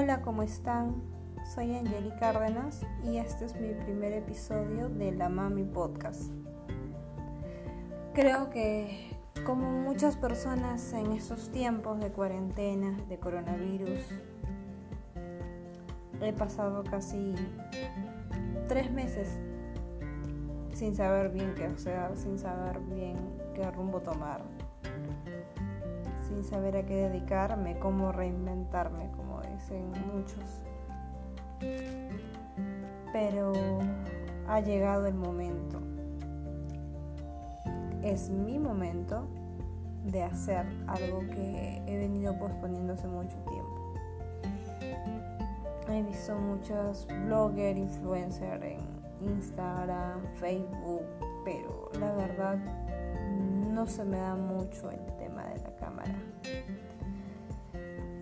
Hola, ¿cómo están? Soy Angeli Cárdenas y este es mi primer episodio de La Mami Podcast. Creo que como muchas personas en estos tiempos de cuarentena, de coronavirus, he pasado casi tres meses sin saber bien qué hacer, sin saber bien qué rumbo tomar, sin saber a qué dedicarme, cómo reinventarme, como dicen muchos. Pero ha llegado el momento. Es mi momento de hacer algo que he venido posponiendo hace mucho tiempo. He visto muchos bloggers, influencers en Instagram, Facebook, pero la verdad no se me da mucho el tema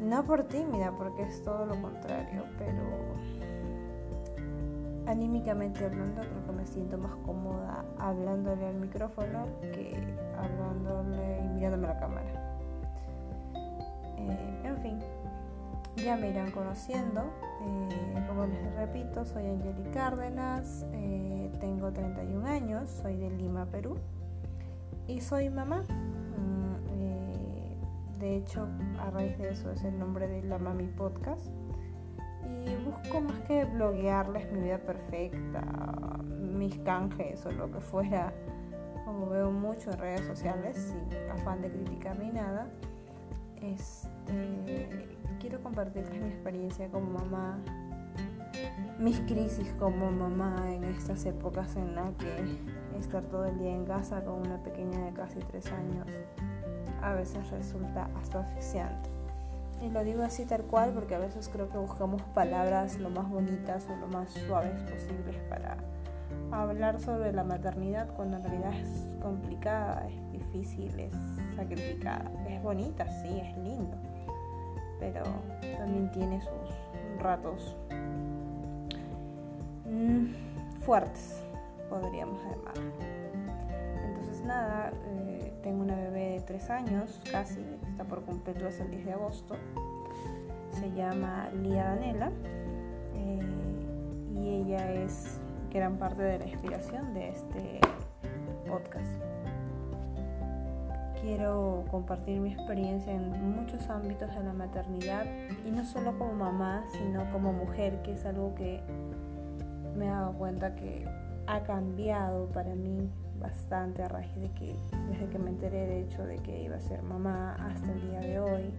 No por tímida, porque es todo lo contrario, pero anímicamente hablando creo que me siento más cómoda hablándole al micrófono que hablándole y mirándome a la cámara. Eh, en fin, ya me irán conociendo. Eh, como les repito, soy Angeli Cárdenas, eh, tengo 31 años, soy de Lima, Perú, y soy mamá. De hecho, a raíz de eso es el nombre de la Mami Podcast. Y busco más que bloguearles mi vida perfecta, mis canjes o lo que fuera, como veo mucho en redes sociales, sin afán de criticar ni nada. Este, quiero compartirles mi experiencia como mamá, mis crisis como mamá en estas épocas en las que estar todo el día en casa con una pequeña de casi tres años a veces resulta hasta asfixiante. Y lo digo así tal cual porque a veces creo que buscamos palabras lo más bonitas o lo más suaves posibles para hablar sobre la maternidad cuando en realidad es complicada, es difícil, es sacrificada. Es bonita, sí, es lindo, pero también tiene sus ratos mm, fuertes, podríamos llamar. Entonces nada, eh, tengo una bebé de tres años, casi, está por cumplirlos el 10 de agosto. Se llama Lía Danela eh, y ella es gran parte de la inspiración de este podcast. Quiero compartir mi experiencia en muchos ámbitos de la maternidad y no solo como mamá, sino como mujer, que es algo que me he dado cuenta que ha cambiado para mí bastante a raíz de que desde que me enteré de hecho de que iba a ser mamá hasta el día de hoy,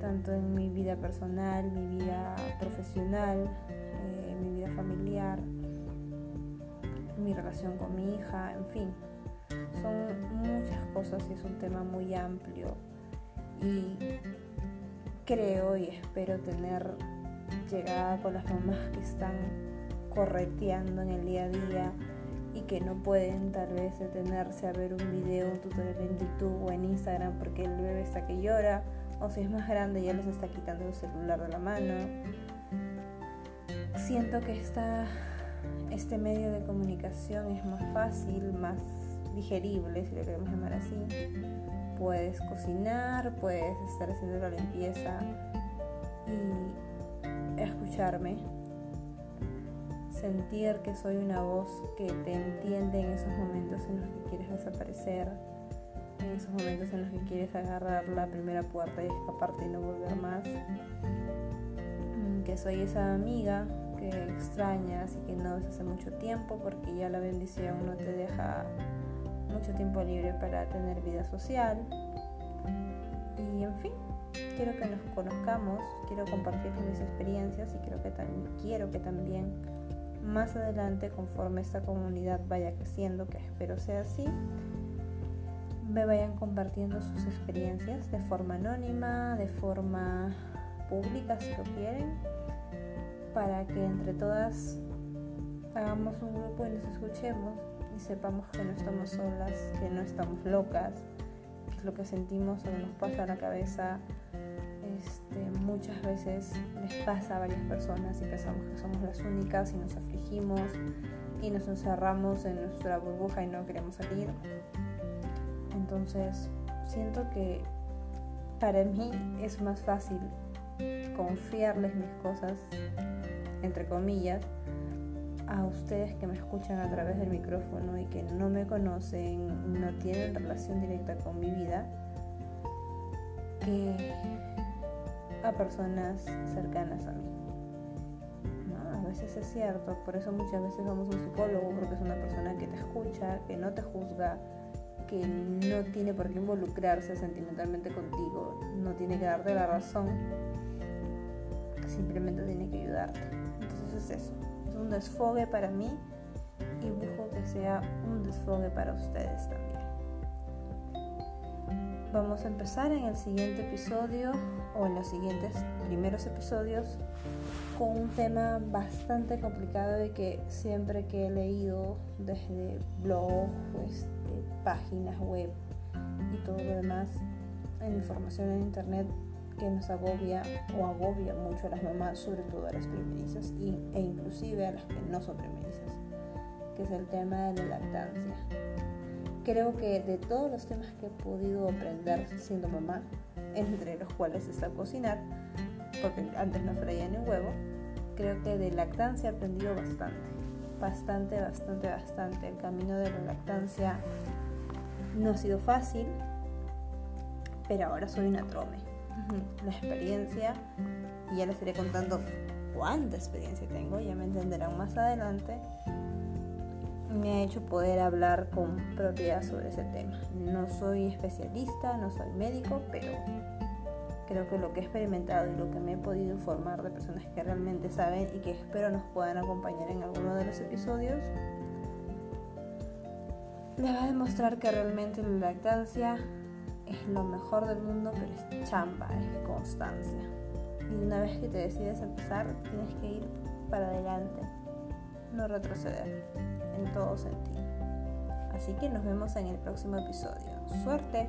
tanto en mi vida personal, mi vida profesional, eh, mi vida familiar, mi relación con mi hija, en fin, son muchas cosas y es un tema muy amplio y creo y espero tener llegada con las mamás que están correteando en el día a día y que no pueden tal vez detenerse a ver un video, un tutorial en YouTube o en Instagram porque el bebé está que llora o si es más grande ya les está quitando el celular de la mano. Siento que este medio de comunicación es más fácil, más digerible, si lo queremos llamar así. Puedes cocinar, puedes estar haciendo la limpieza y escucharme sentir que soy una voz que te entiende en esos momentos en los que quieres desaparecer, en esos momentos en los que quieres agarrar la primera puerta y escaparte y no volver más. Mm, que soy esa amiga que extrañas y que no ves hace mucho tiempo porque ya la bendición no te deja mucho tiempo libre para tener vida social. Y en fin, quiero que nos conozcamos, quiero compartir mis experiencias y creo que también quiero que también más adelante, conforme esta comunidad vaya creciendo, que espero sea así, me vayan compartiendo sus experiencias de forma anónima, de forma pública si lo quieren, para que entre todas hagamos un grupo y nos escuchemos y sepamos que no estamos solas, que no estamos locas, que es lo que sentimos o nos pasa a la cabeza este, muchas veces les pasa a varias personas y pensamos que somos las únicas y nos afligimos y nos encerramos en nuestra burbuja y no queremos salir. Entonces, siento que para mí es más fácil confiarles mis cosas, entre comillas, a ustedes que me escuchan a través del micrófono y que no me conocen, no tienen relación directa con mi vida, que a personas cercanas a mí. A veces es cierto, por eso muchas veces vamos a un psicólogo, porque es una persona que te escucha, que no te juzga, que no tiene por qué involucrarse sentimentalmente contigo, no tiene que darte la razón, simplemente tiene que ayudarte. Entonces es eso, es un desfogue para mí y busco que sea un desfogue para ustedes también. Vamos a empezar en el siguiente episodio o en los siguientes primeros episodios con un tema bastante complicado y que siempre que he leído desde blog, este, páginas web y todo lo demás información en internet que nos agobia o agobia mucho a las mamás, sobre todo a las primerizas e inclusive a las que no son primerizas, que es el tema de la lactancia. Creo que de todos los temas que he podido aprender siendo mamá, entre los cuales está cocinar, porque antes no freía ni un huevo, creo que de lactancia he aprendido bastante, bastante, bastante, bastante. El camino de la lactancia no ha sido fácil, pero ahora soy una trome. La experiencia, y ya les iré contando cuánta experiencia tengo, ya me entenderán más adelante, me ha hecho poder hablar con propiedad sobre ese tema. No soy especialista, no soy médico, pero creo que lo que he experimentado y lo que me he podido informar de personas que realmente saben y que espero nos puedan acompañar en alguno de los episodios, les va a demostrar que realmente la lactancia es lo mejor del mundo, pero es chamba, es constancia. Y una vez que te decides empezar, tienes que ir para adelante, no retroceder en todo sentido. Así que nos vemos en el próximo episodio. ¡Suerte!